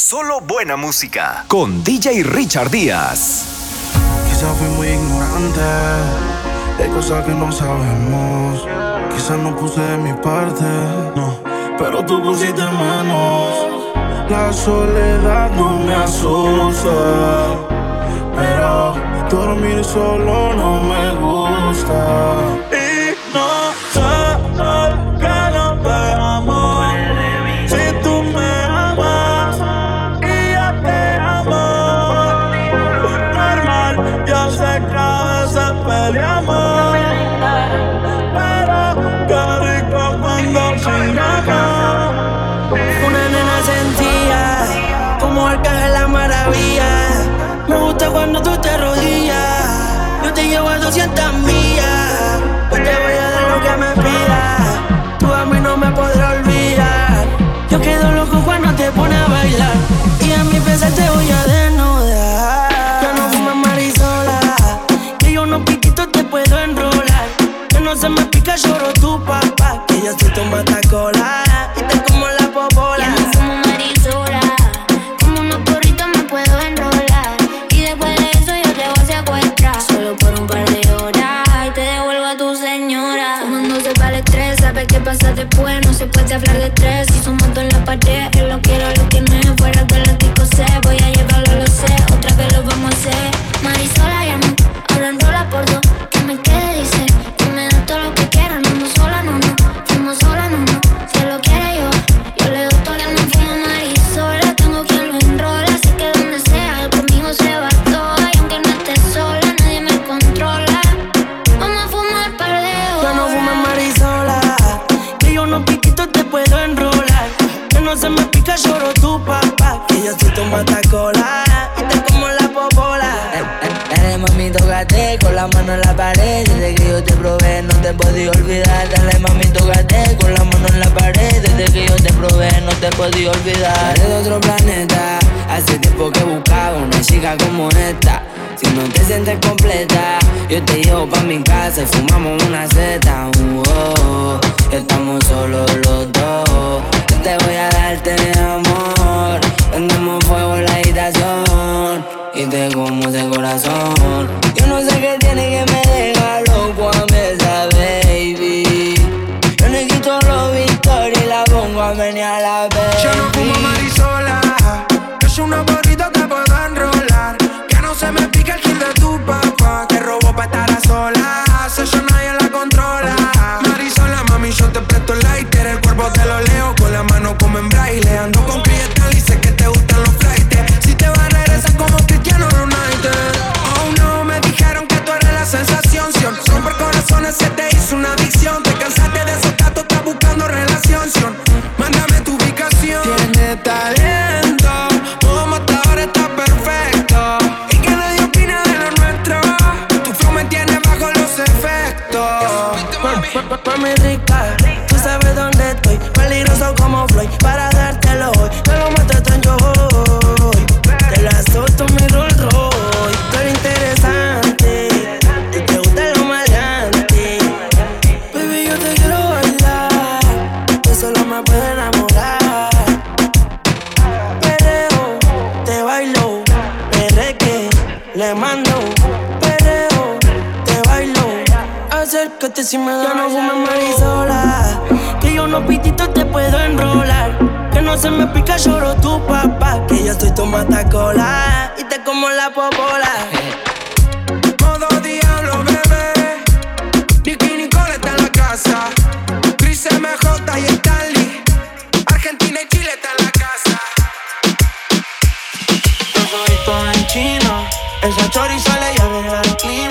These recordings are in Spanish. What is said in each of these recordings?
Solo buena música con DJ Richard Díaz. Quizás fui muy ignorante, hay cosas que no sabemos. Quizás no puse de mi parte, no, pero tú pusiste menos. La soledad no me asusta, pero dormir solo no me gusta. Que yo probé, no te podí olvidar. Dale, mami, tócate con la mano en la pared. Desde que yo te probé, no te podí olvidar. Eres de otro planeta. Hace tiempo que buscaba una chica como esta. Si no te sientes completa, yo te llevo pa' mi casa y fumamos una seta. Oh, estamos solo los dos. Yo te voy a darte amor. Prendemos fuego en la habitación y te como ese corazón. Yo no sé qué tiene que me deja loco a esa baby. Yo no quito los victorias y la pongo a a la baby. Yo no fumo marisola, yo soy una borrita que puedo enrolar. Que no se me pica el kill de tu papá, que robó pa' estar a solas. Eso nadie la controla. Marisola, mami, yo te presto el lighter. El cuerpo te lo leo con la mano como en braille. Ando se te hizo una adicción. Te cansaste de esos gatos, estás buscando relación. Mándame tu ubicación. Tiene talento, todo matador está perfecto. Y que nadie opina de lo nuestro. Tu flow me tiene bajo los efectos. Mami rica, tú sabes dónde estoy. Peligroso como Floyd, para solo me puedes enamorar. Pereo, te bailo. Perreque, le mando. Pereo, te bailo. Acércate si me da. Ya no fumes marisola. Que yo unos pititos te puedo enrolar. Que no se me pica, lloro tu papá. Que yo soy tu matacola. Y te como la popola. Esa choriza le arregla el clima.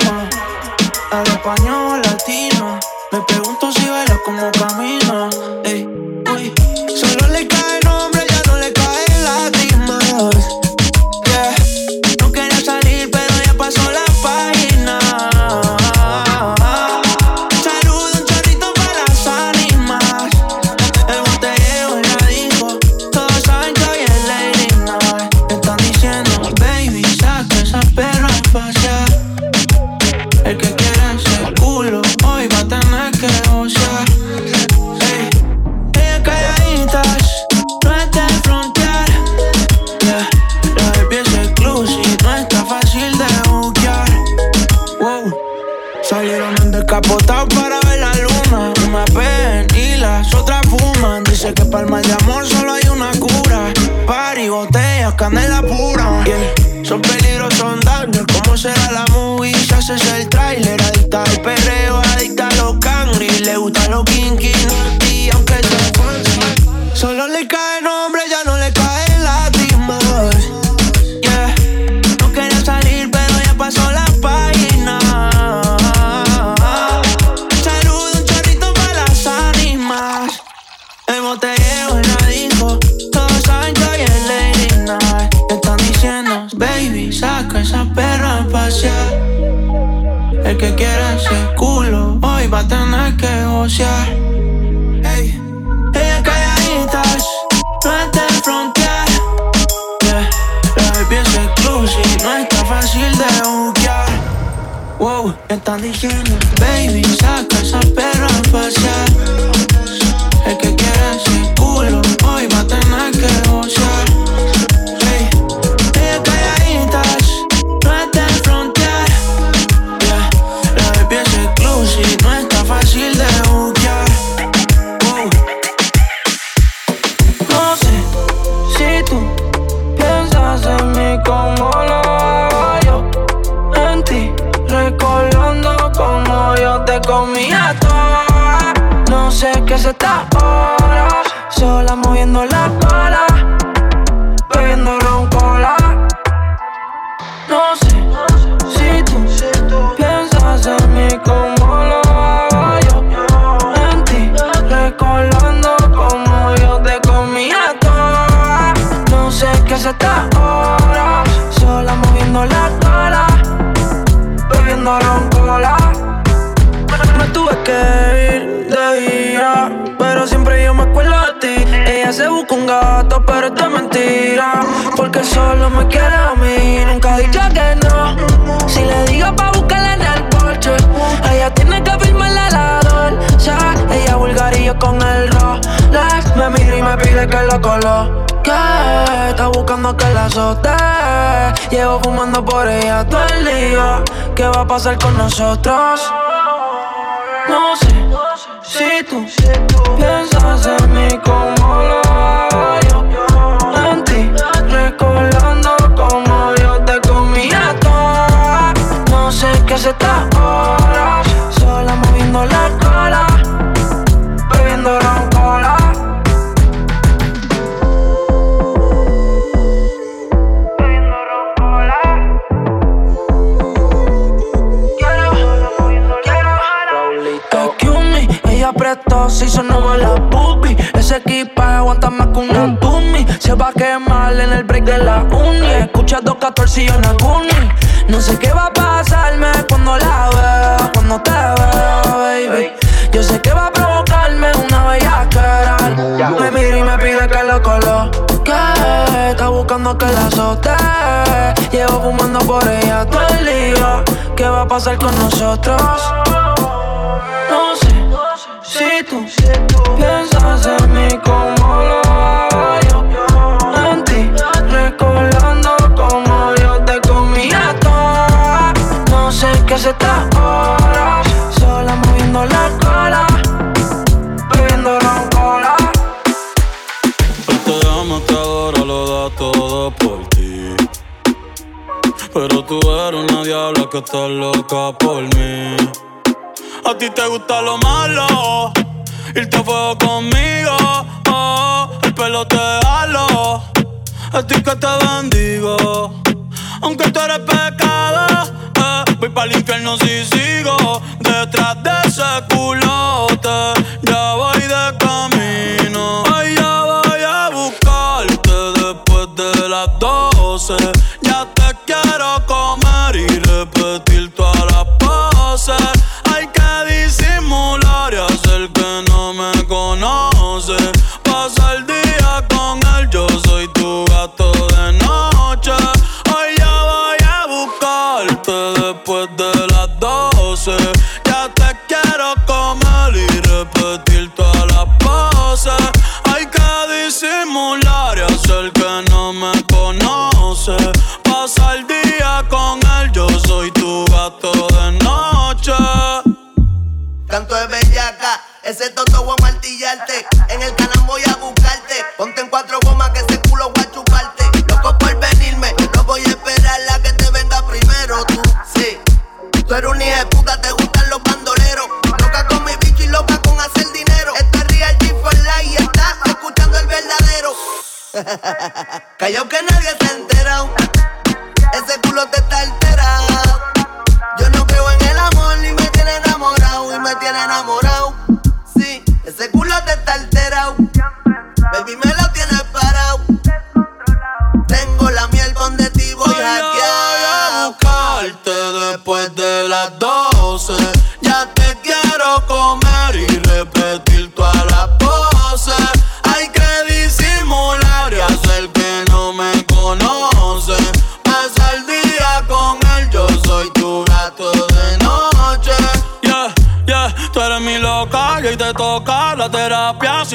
me mira y me pide que lo coloque. Está buscando que la azote. Llevo fumando por ella todo el día. ¿Qué va a pasar con nosotros? No sé si tú piensas en mí como aguanta más que una tumi. Se va a quemar en el break de la uni. Escucha 214 y una cuni. No sé qué va a pasarme cuando la veo, cuando te veo, baby. Yo sé que va a provocarme una bella cara. Me mira y me pide que lo coloque. Está buscando que la azote. Llevo fumando por ella todo el día. ¿Qué va a pasar con nosotros? No sé si tú piensas en mí como noche horas, sola moviendo la cola, bebiendo roncola. Hoy te amo, te adoro, lo da todo por ti. Pero tú eres una diabla que está loca por mí. A ti te gusta lo malo, irte a fuego conmigo. Oh, el pelo te halo, a ti que te bendigo. Aunque tú eres pecado pa'l infierno si sigo.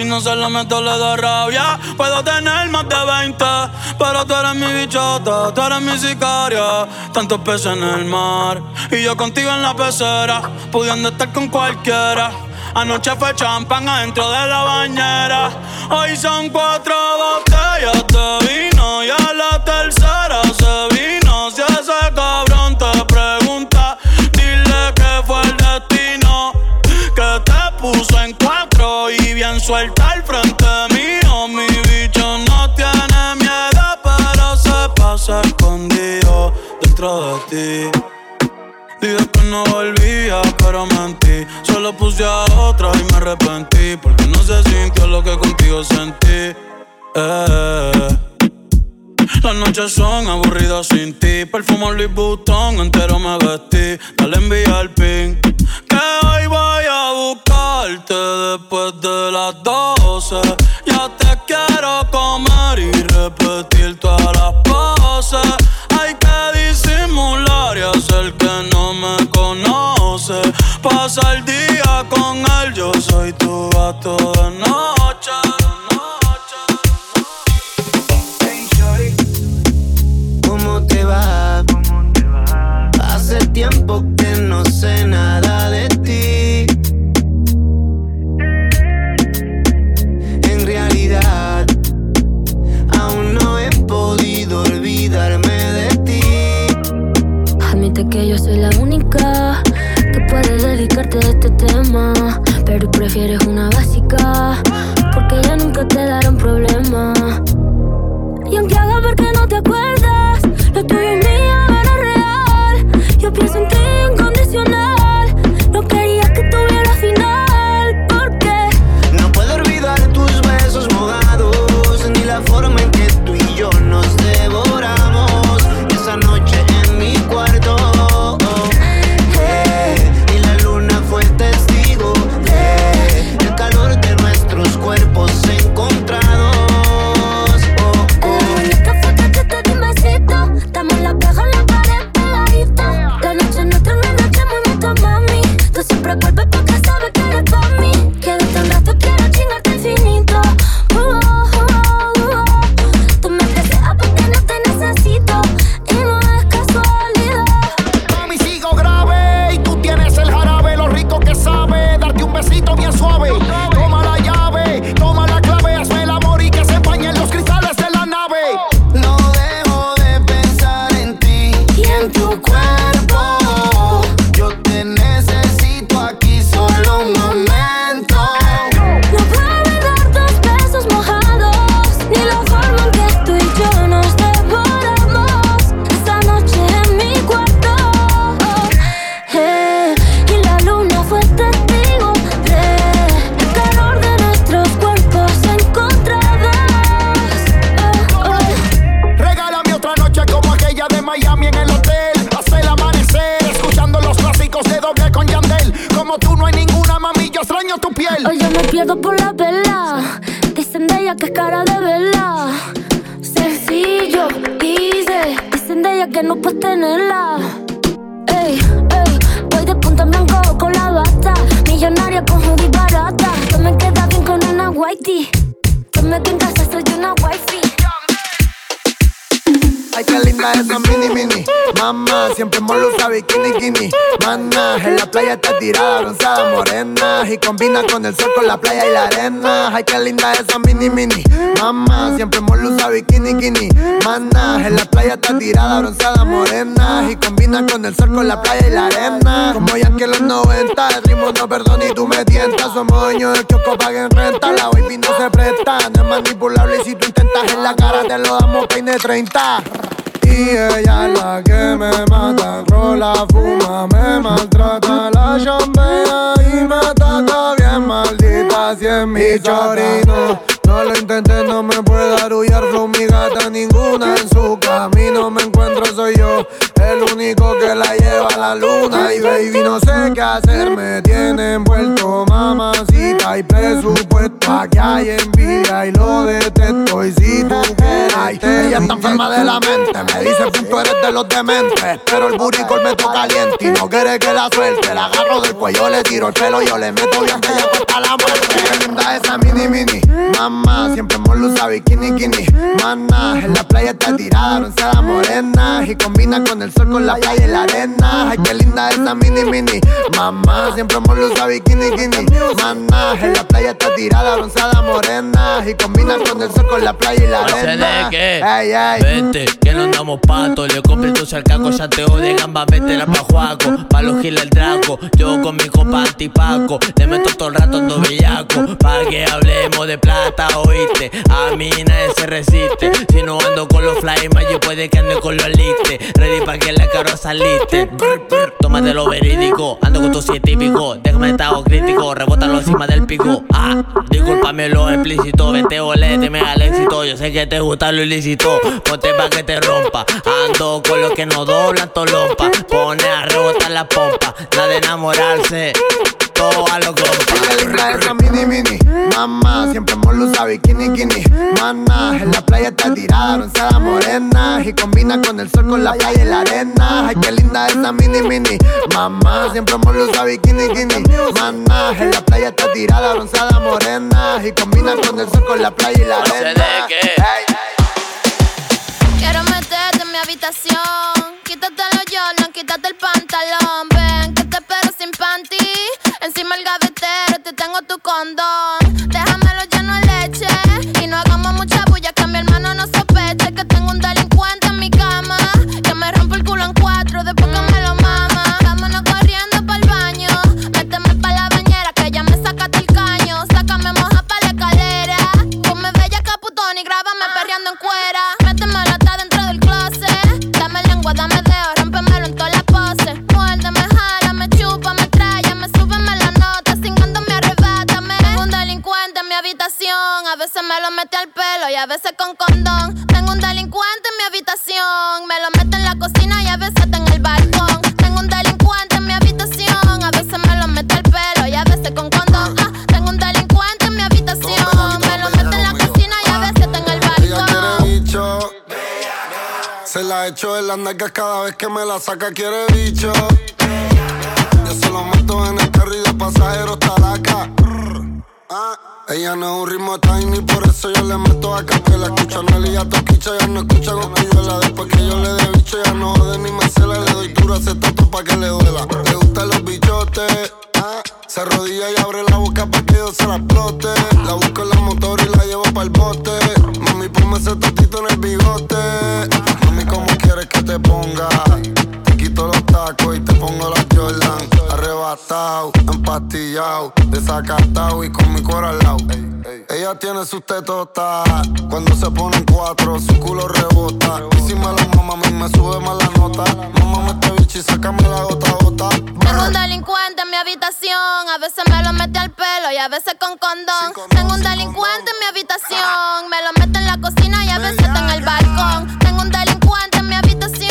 no solo le tolero rabia. Puedo tener más de 20, pero tú eres mi bichota, tú eres mi sicaria. Tantos peces en el mar y yo contigo en la pecera, pudiendo estar con cualquiera. Anoche fue champán adentro de la bañera. Hoy son cuatro botellas de vino y a la tercera. dentro de ti. Dije que no volvía, pero mentí. Solo puse a otra y me arrepentí. Porque no se sintió lo que contigo sentí. Eh. Las noches son aburridas sin ti. Perfumo Louis Vuitton, entero me vestí. Dale envía el pin. Que hoy voy a buscarte después de las 12. Ya te quiero comer y repetir todas las poses simular y hacer que no me conoce. Pasa el día con él, yo soy tu gato de noche. que yo soy la única que puede dedicarte a este tema. Pero prefieres una básica, porque ya nunca te dará un problema. Y aunque haga porque no te acuerdas, lo tuyo es mío. ti. Yo me en casa, soy una wifi. Ay, qué linda esa mini mini. Mamá, siempre molo bikini kini. Mana, en la playa está tirada, bronceada morena. Y combina con el sol, con la playa y la arena. Ay, qué linda esa mini mini. Mamá, siempre molo bikini kini. Mana, en la playa está tirada, bronceada morena. Y combina con el sol, con la playa y la arena. Como ya que los 90, el ritmo no perdona y tú me tientas. Somos dueños del choco, paguen renta. La baby no se presta, no es manipulable. Y si tú intentas en la cara, te lo damos peine 30. Y ella es la que me mata, rola, fuma, me maltrata la chambea y me trata bien maldita si es mi chorino. No lo intenté, no me puede arullar flow mi gata ninguna en su camino me encuentro soy yo el único que la lleva a la luna. Y baby no sé qué hacer. Me tiene envuelto mamacita. Y presupuesto aquí hay envidia. Y lo detesto. Y si tú quieres ella está enferma de la mente. Me dice punto eres de los dementes pero el buricol me toca caliente y no quiere que la suelte. La agarro del cuello le tiro el pelo. Yo le meto bien que ella cuesta la muerte. Qué linda esa mini mini. Mamá siempre molo usa bikini kini. Mana en la playa está tirada bronceada morena. Y combina con el sol con la playa y la arena ay qué linda esa mini mini mamá siempre molo usa bikini kini mana en la playa está tirada bronceada morena y combina con el sol con la playa y la arena que Ey, ey. Vente, que no andamos pato. Le compré tu cercaco, ya te de gamba, vete la pa' Juaco. Pa' los giles el draco, yo con mi copa antipaco. Le meto todo el rato ando bellaco. Pa' que hablemos de plata, oíste. A mí nadie se resiste. Si no ando con los fly, yo puede que ande con los listes. Ready pa' que la caro saliste. Tómate lo verídico, ando con tu siete típico. Déjame estado crítico, rebótalo encima del pico. Ah, discúlpame lo explícito. Vete me al éxito. Yo sé que te gusta lo ilícito. Ponte pa' que te rompa. Ando con los que no doblan tolompa. Pone a rebotar la pompa. Nada de enamorarse. Todo a lo compa. Qué linda esa mini mini. Mamá, siempre molo usa bikini kini Mana, en la playa está tirada bronceada morena. Y combina con el sol, con la playa y la arena. Ay, qué linda esa mini mini. Mamá, siempre molo usa bikini kini Mana, en la playa está tirada bronceada morena. Y combina con el sol, con la playa y la arena. Quiero meterte en mi habitación. Quítate los Jordan, quítate el pantalón. Encima el gavetero, te tengo tu condón. Me lo mete al pelo y a veces con condón. Tengo un delincuente en mi habitación. Me lo mete en la cocina y a veces está en el balcón. Tengo un delincuente en mi habitación. A veces me lo mete al pelo y a veces con condón. Ah, tengo un delincuente en mi habitación. Me lo mete en la cocina y a veces está en el balcón. bicho. Se la echo en las nalgas cada vez que me la saca, quiere bicho. Yo se lo meto en el carro y de pasajero está la acá. Ah, ella no es un ritmo tiny, por eso yo le meto a capela. Escucha Nelly y a Toquicha, ya no escucha Cosculluela. Después que yo le dé bicho, ya no jode ni me cela. Le doy duro a ese tonto pa' que le duela. Le gustan los bichotes, ah, se arrodilla y abre la boca pa' que yo se la explote. La busco en la motor y la llevo pa'l bote. Mami, ponme ese totito en el bigote. Mami, ¿cómo quieres que te ponga? Quito los tacos y te pongo las Jordan. Arrebatado, empastillado, desacatado y con mi cuero al lado. Ella tiene sus tetotas cuando se ponen cuatro, su culo rebota. Y si me la mama, a mí me sube más la nota. Mamá, este bicho y sácame la gota gota. Tengo un delincuente en mi habitación. A veces me lo mete al pelo y a veces con condón. Tengo un delincuente en mi habitación. Me lo mete en la cocina y a veces está en el balcón. Tengo un delincuente en mi habitación.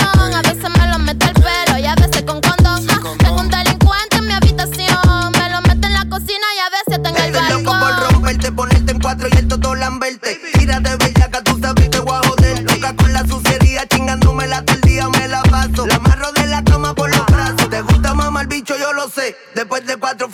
después de cuatro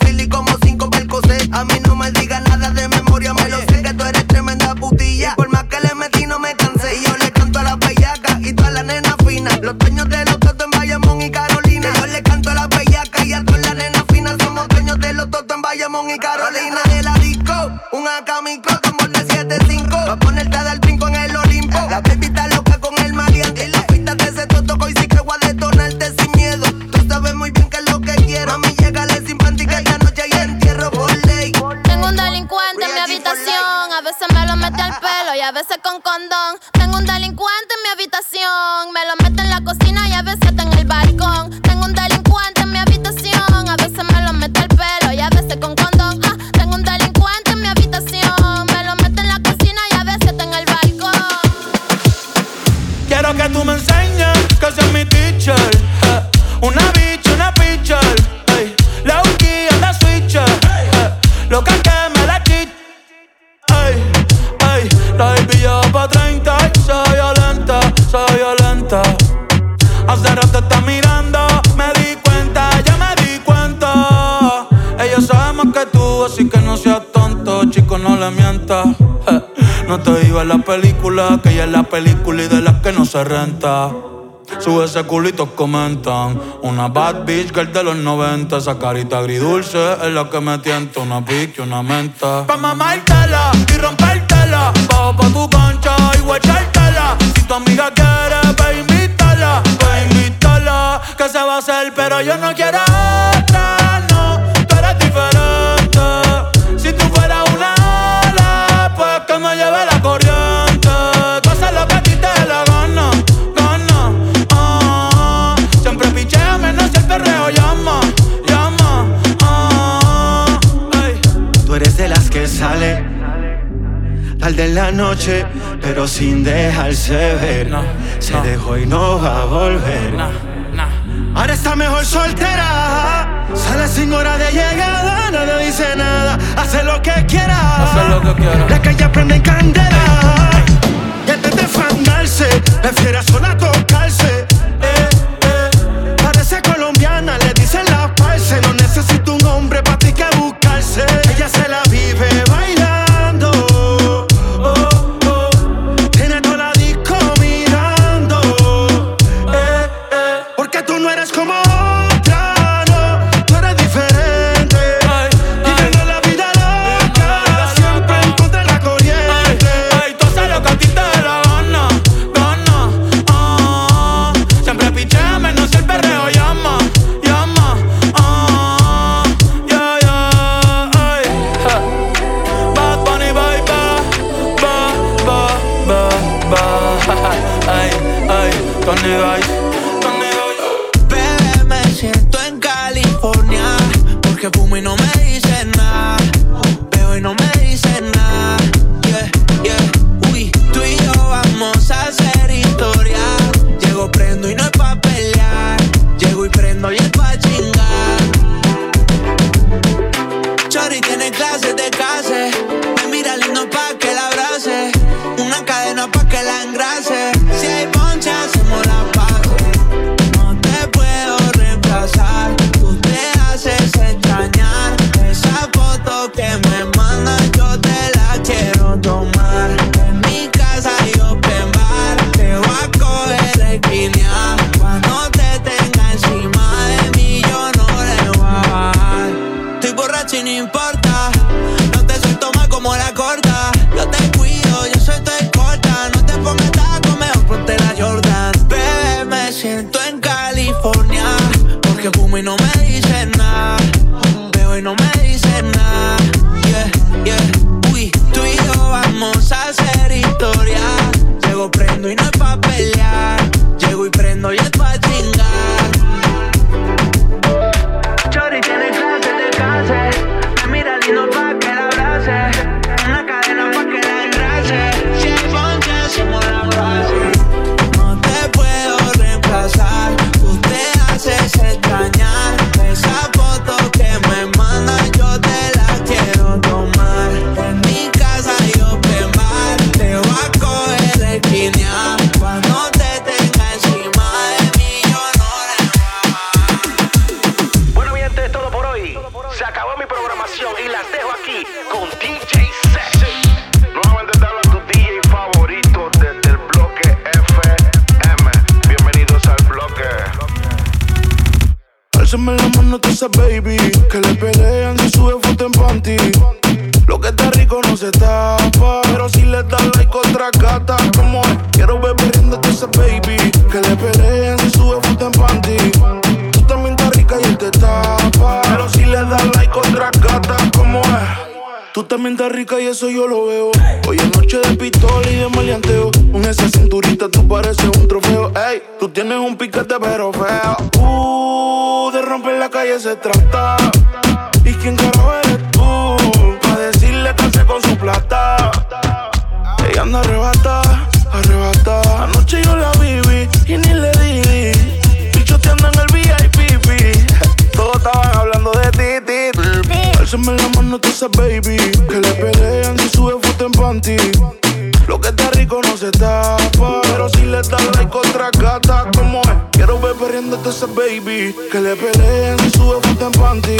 película y de las que no se renta. Sube ese comentan. Una bad bitch girl de los 90. Esa carita agridulce es la que me tienta. Una pique y una menta. Pa' mamártela y rompértela. Bajo pa' tu cancha y guachártela. Si tu amiga quiere, pa' invítala. Pa' invítala. Que se va a hacer, pero yo no quiero otra. final de la noche, pero sin dejarse ver. Se dejó y no va a volver. Ahora está mejor soltera. Sale sin hora de llegada, nada dice nada. Hace lo que quiera. Hace lo que. La calle prende en candela. Y antes de fandarse, prefiere sola tocarse. Eh, eh. Parece colombiana, le dicen la parce, no necesita. Eso yo lo veo. Hoy es noche de pistola y de maleanteo. Con esa cinturita tú pareces un trofeo. Ey, tú tienes un piquete pero feo. Uh, de romper la calle se trata. ¿Y quién carajo eres tú? Pa' decirle que con su plata. Ella anda arrebata, arrebata. Anoche yo la viví y ni le di. Bichoteando en el VIP. Todos estaban hablando de ti, ti. Alzame la mano, tú baby. Esa baby. Que le pelean si sube foto en panty.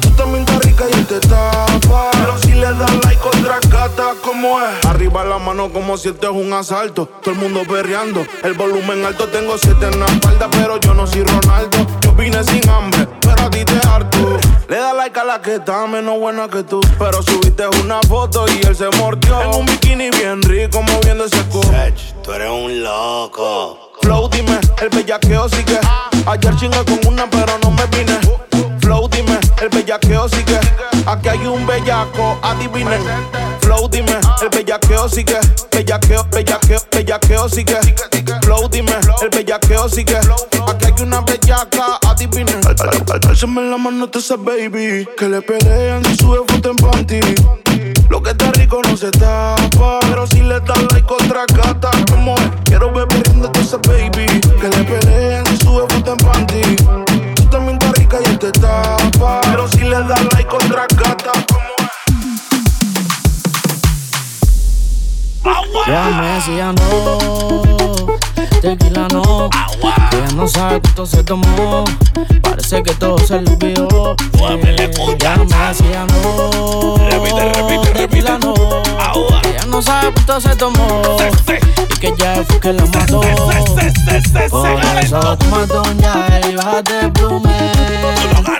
Tú también estás rica y él te tapa. Pero si le das like otra gata, como es. Arriba la mano como si esto es un asalto. Todo el mundo perreando. El volumen alto, tengo siete en la espalda. Pero yo no soy Ronaldo. Yo vine sin hambre, pero a ti te harto. Le da like a la que está menos buena que tú. Pero subiste una foto y él se mordió. En un bikini bien rico, moviendo ese culo. Tú eres un loco. Flow, dime, el bellaqueo sigue. Ayer chingué con una, pero no me vine. Flow, dime, el bellaqueo sigue. Aquí hay un bellaco, adivinen. Flow, dime, el bellaqueo sigue. Bellaqueo, bellaqueo, bellaqueo sigue. Flow, dime, el bellaqueo sigue. Aquí hay una bellaca, adivinen. Alzame la mano, te esa baby. Que le pelean si sube foto en panty. Lo que está rico no se tapa. Pero si le das like otra gata, como. Quiero ver perdiendo esa baby. Que le pelean le das like otra gata, como Déjame si ya no, tequila no, que ella no sabe cuánto se tomó, parece que todo se le olvidó. Déjame si ya no, tequila no, que ella no sabe cuánto se tomó, y que ya fue que la mató. Por eso toma ya y bájate plume.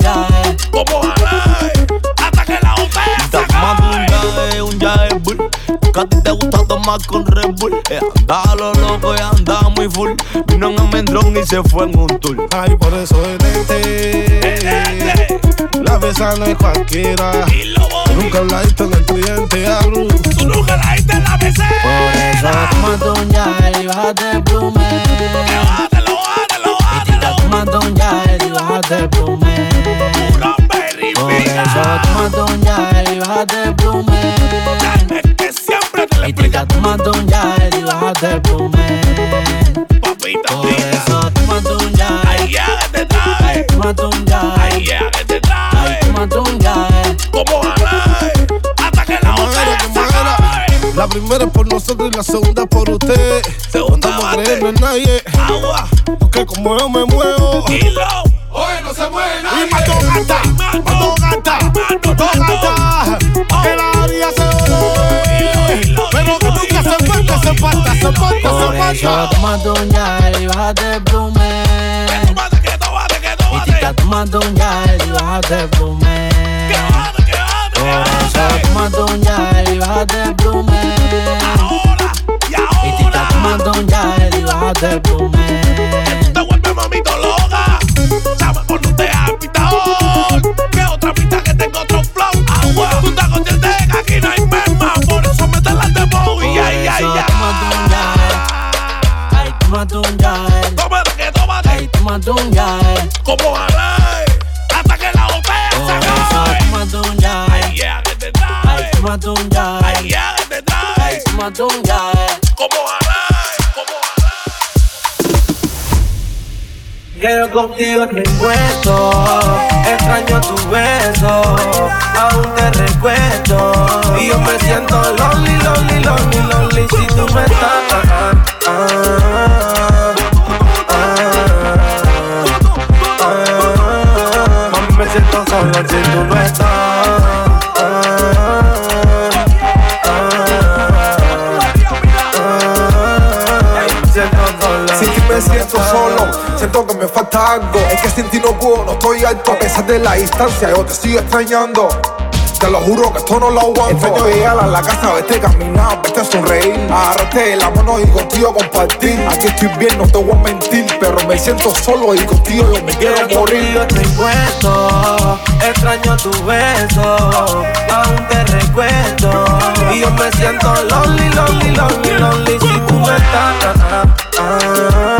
un yae, un yae bull. Que a ti te gusta tomar con Red Bull. Eh, Anda a lo loco y anda muy full. Vino en Almendrón y se fue en un tour. Ay, por eso denete La besa no es cualquiera. Nunca la diste en el cliente hablo Tú nunca la diste en la BC. Por eso tomando un ya y bájate el plume. Bájatelo, bájatelo, Y te está tomando un ya y bájate el plume. Eso tomando un ya y bájate el plume. Que siempre te la Y te está tomando un ya y bájate el plume. papita Por eso tomando un ya Ay, ya que te trae. tomando un ya Ay, ya que te trae. tomando un ya Como jalae. Hasta que la acabe. La primera es por nosotros y la segunda por usted Segunda No creyendo en nadie Agua. Porque como yo me muevo Kilo. Oye, no se mueve nadie Y mató gata. Mató gata Mató gata Que la orilla se Pero que nunca se falta, se falta, se falta, se falta tomando un ya y bájate el plume. Tómate, que tómate, que Y te tómate. un y bájate el plume. Que bájate, que bájate, que bájate. un y bájate el plume. Ahora y Y ahora. un ya y bájate el plume. Tú te vuelves mamito loca. Sabes por no te tengo otro flow. Agua. Tú estás que aquí no hay merma. Por eso me te las de y ay, ay, ay. Ay, tomando un. Tómate, que tómate. Ay, tomando un. Como. Hasta que la botella se acabe. tomando un ya. Ay, ya que te Ay, un. Ay, ya que te Ay, un. Como. Quiero contigo en mi puesto, extraño tu beso, aún te recuerdo. Y yo me siento lonely, lonely, lonely, lonely si tú no estás. Ah, ah, ah, ah. Me siento solo si tú no estás. Siento que me falta algo. Es que sin ti no puedo, no estoy alto. A pesar de la distancia, yo te sigo extrañando. Te lo juro que esto no lo aguanto. Extraño llegar a la casa, verte caminar, verte sonreír. Agarrarte la mano y contigo compartir. Aquí estoy bien, no te voy a mentir. Pero me siento solo y contigo yo me quiero morir. Yo estoy puesto, extraño tu beso, aún te recuerdo. Y yo me siento lonely, lonely, lonely, lonely si tú no estás. Ah, ah, ah,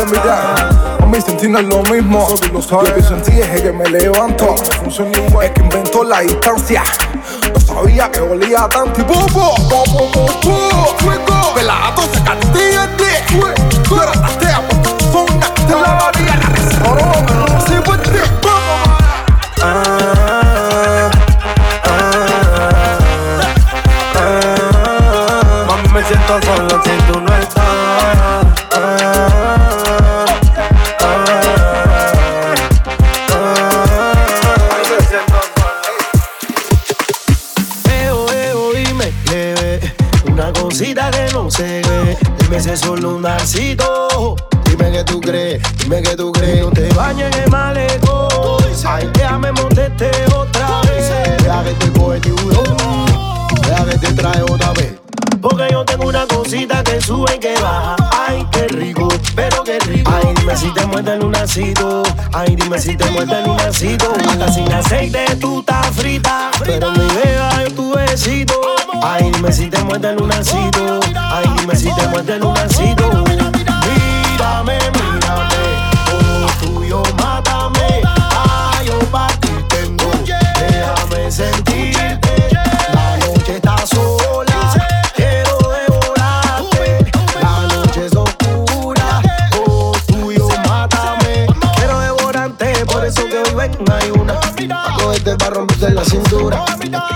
A mí sentir no es lo mismo. Yo pienso en ti desde que me levanto. Es que inventó la distancia. No sabía que olía tanto y bobo, bobo, bobo. Fuego, pelado, se cantía de. Tú eras la tea, son una te la varía, la reserva, no se Una cosita que no se ve. Dime si es solo un narcito Dime que tú crees, dime que tú crees. No te bañes en el malecón. Ay, déjame montarte otra vez. Deja que te coge tiburón. Deja que te trae otra vez porque yo tengo una cosita que sube y que baja. Ay, qué rico, pero qué rico. Ay, dime si te muerde el lunacito. Ay, dime si te muerde el lunacito. Hasta sin aceite tú estás frita. Pero mi beba yo tu besito. Ay, dime si te muerde el lunacito. Ay, dime si te muerde el lunacito. Mírame, mírame. Todo tuyo, mátame. Romperte la cintura.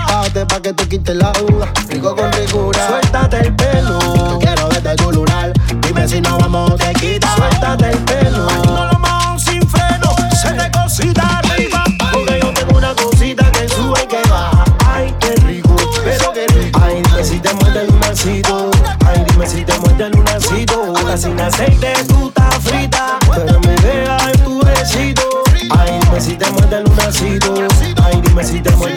Bájate pa' que te quite la duda. Rico con ricura. Suéltate el pelo. Yo quiero verte tu lunar. Dime si no vamos, te quita. Suéltate el pelo. Lo mojamos sin freno. Se te cosita arriba. Porque yo tengo una cosita que sube y que baja. Ay, qué rico, pero qué rico. Ay, dime si te muerde el lunacito. Ay, dime si te muerde el lunacito. Hasta sin aceite Ay, dime si te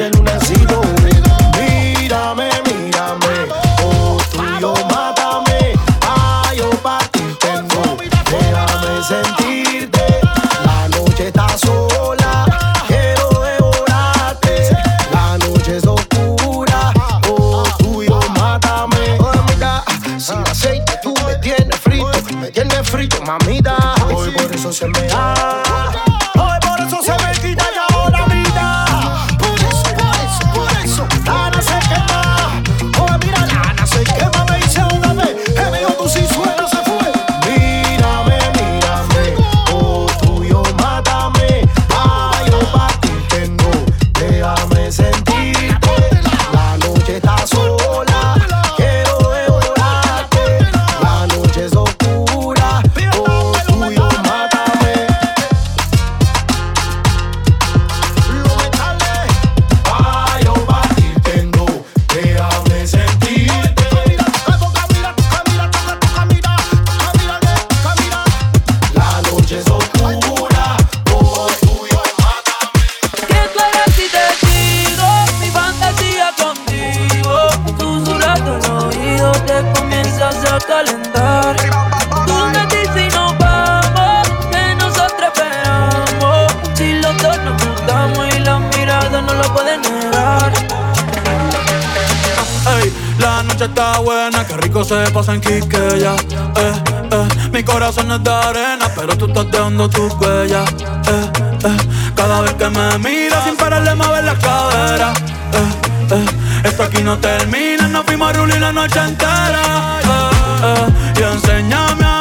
se pasa en Quiqueya. Eh, eh, mi corazón es de arena, pero tú estás dejando tus huellas. Eh, eh, cada vez que me miras sin pararle mover la cadera. Eh, eh, esto aquí no termina, nos fuimos a rulir la noche entera. Eh, eh, y enséñame a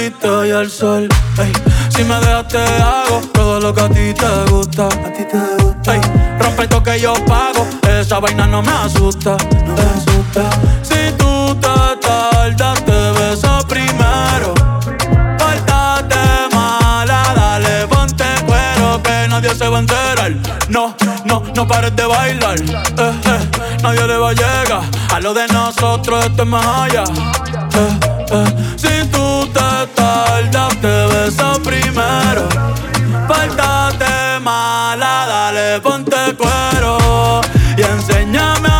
solita y al sol. Ey. Si me dejas te hago todo lo que a ti te gusta. A ti te gusta. Ey. Rompe esto que yo pago, esa vaina no me asusta. No me asusta. Si tú te tardas te beso primero. Pórtate mala, dale ponte cuero que nadie se va a enterar. No, no, no pares de bailar. Eh, eh. nadie le va a llegar a lo de nosotros esto es más allá. Eh, eh. si espalda te besa primero. Pártate mala, dale ponte cuero y enséñame a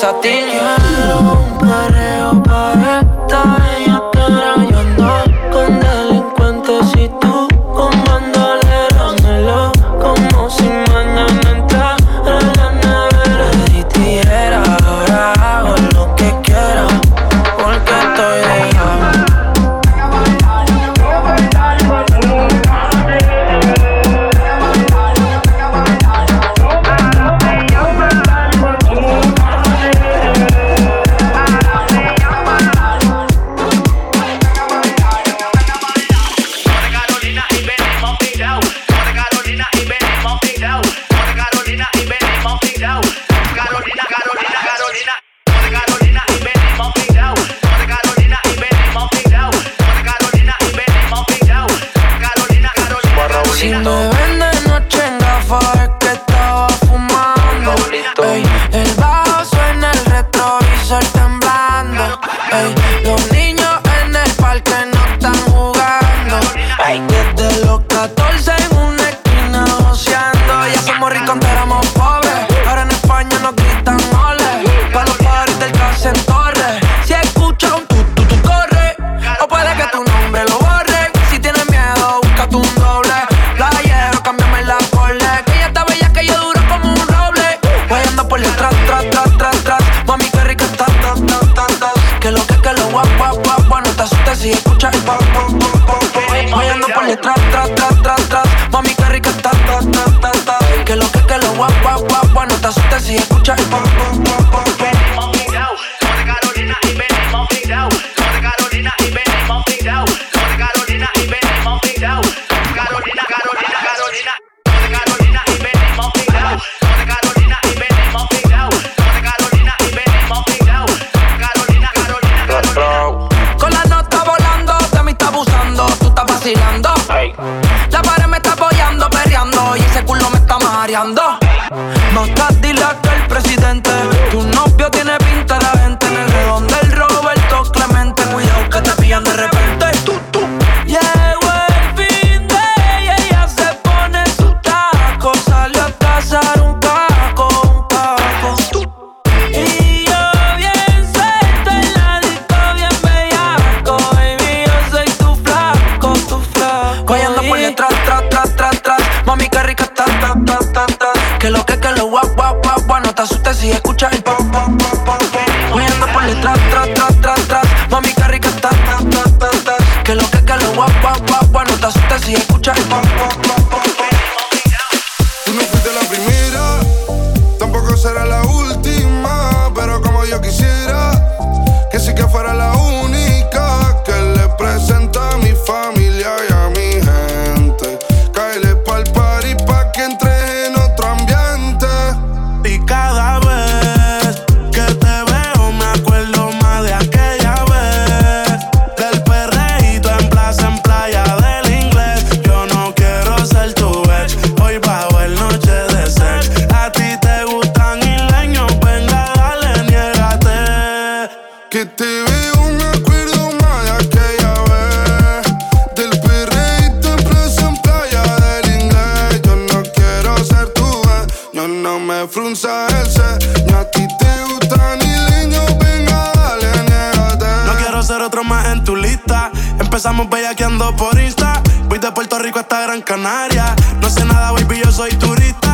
Something. think dale tras, tras, tras, tras, tras. Mami, qué rica está, ta, ta, ta, ta. Que lo que, que lo guap, guap, guap, No te asustes si escuchas el pam, Gran Canaria. No sé nada, baby, yo soy turista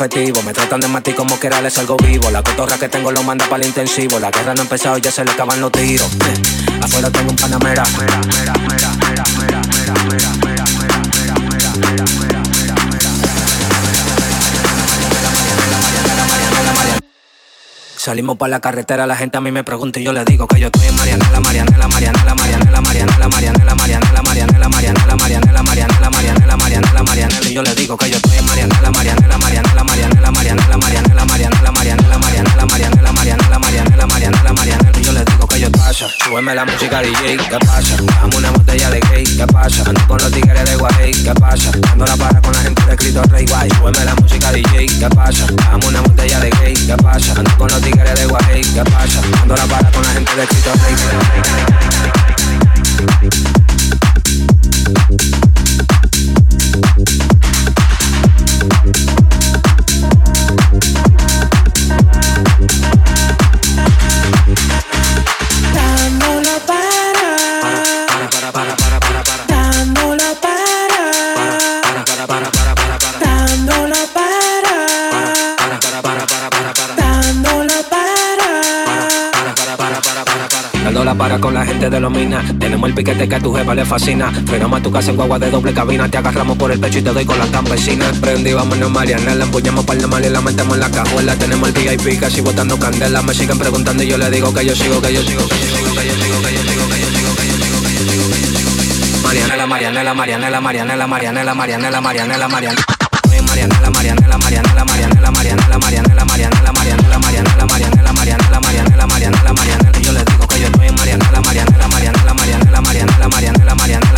Me tratan de matar como quiera, les salgo vivo. La cotorra que tengo lo manda para el intensivo. La guerra no ha empezado ya se le acaban los tiros. Eh, Afuera tengo un panamera. Salimos para la carretera, la gente a mí me pregunta y yo le digo que yo estoy en Marianela, Marianela, Marianela, Marianela, Marianela, Marianela, Marianela, Marianela, Marianela, Marianela, Marianela, Marianela, Marianela, Marianela, y yo le digo que yo estoy en Marianela, Marianela, Marianela, Marianela, Marianela, Marianela, Marianela, Marianela, Marianela, Marianela, Marianela, Marianela, Marianela, Marianela, y yo le digo que yo pasa, súbeme la música DJ, ¿qué pasa? Dame una botella de gay, ¿qué pasa? Ando con los tigres de Guay, ¿qué pasa? Ando la para con la gente de escrito Rey Guay, súbeme la música DJ, ¿qué pasa? Dame una botella de gay, ¿qué pasa? Ando con los tigres de Guay, ¿qué pasa? Ando la para con la gente de escrito Rey para con la gente de los minas. Tenemos el piquete que a tu jefa le fascina. Frenamos a tu casa en guagua de doble cabina. Te agarramos por el pecho y te doy con las campesinas. Prendí, vámonos Mariana. La empuñamos para el mal y la metemos en la cajuela. Tenemos el VIP casi botando candela. Me siguen preguntando y yo le digo que yo sigo, que yo sigo, que yo sigo, que yo sigo, que yo sigo, que yo sigo, que yo sigo, que yo sigo, que yo sigo. Marianela, Marianela, Marianela, Marianela, Marianela, Marianela, Marianela, Marianela. Marianela, Marianela, Marianela, Marianela, Marianela, Marianela, Marianela, Marianela, Marianela, Marianela, Marianela, Marianela, Marianela, Marianela, y Marianela, Marianela, Marianela,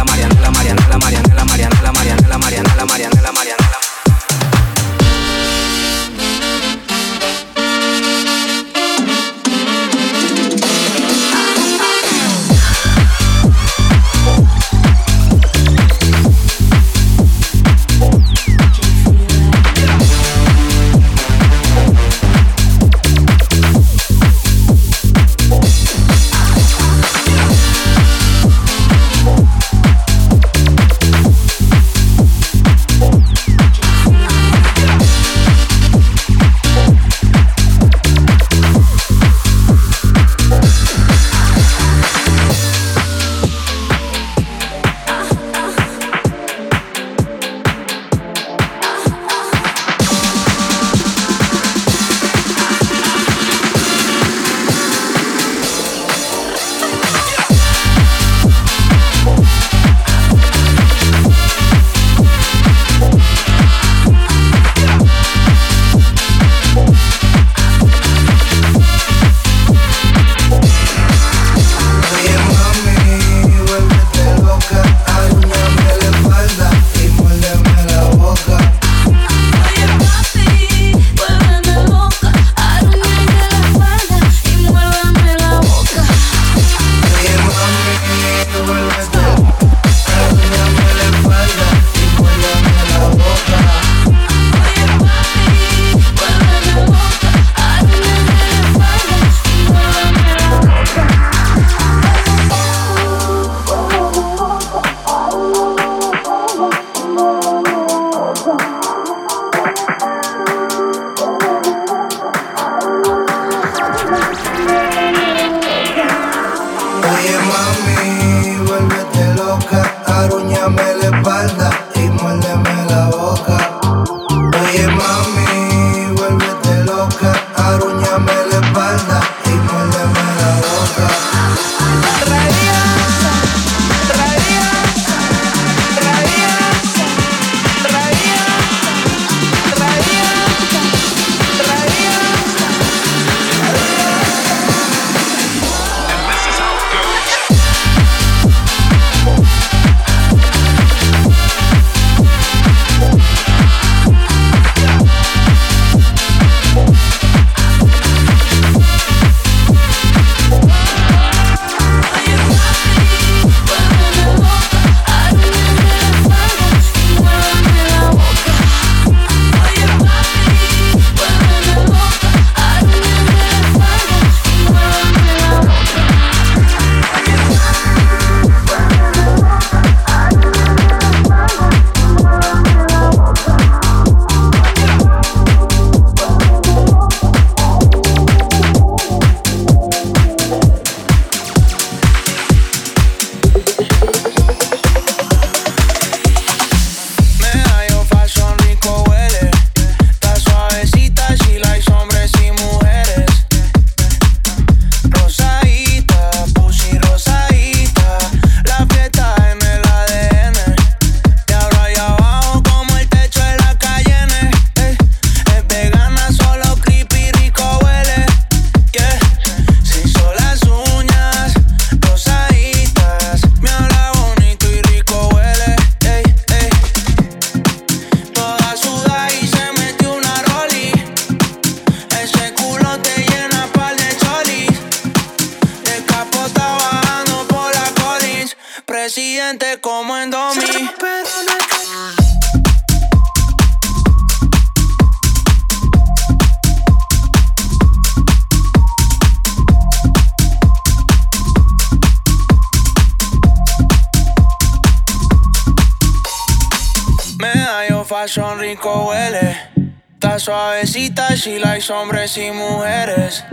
hombres y mujeres.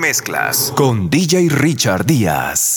Mezclas con DJ Richard Díaz.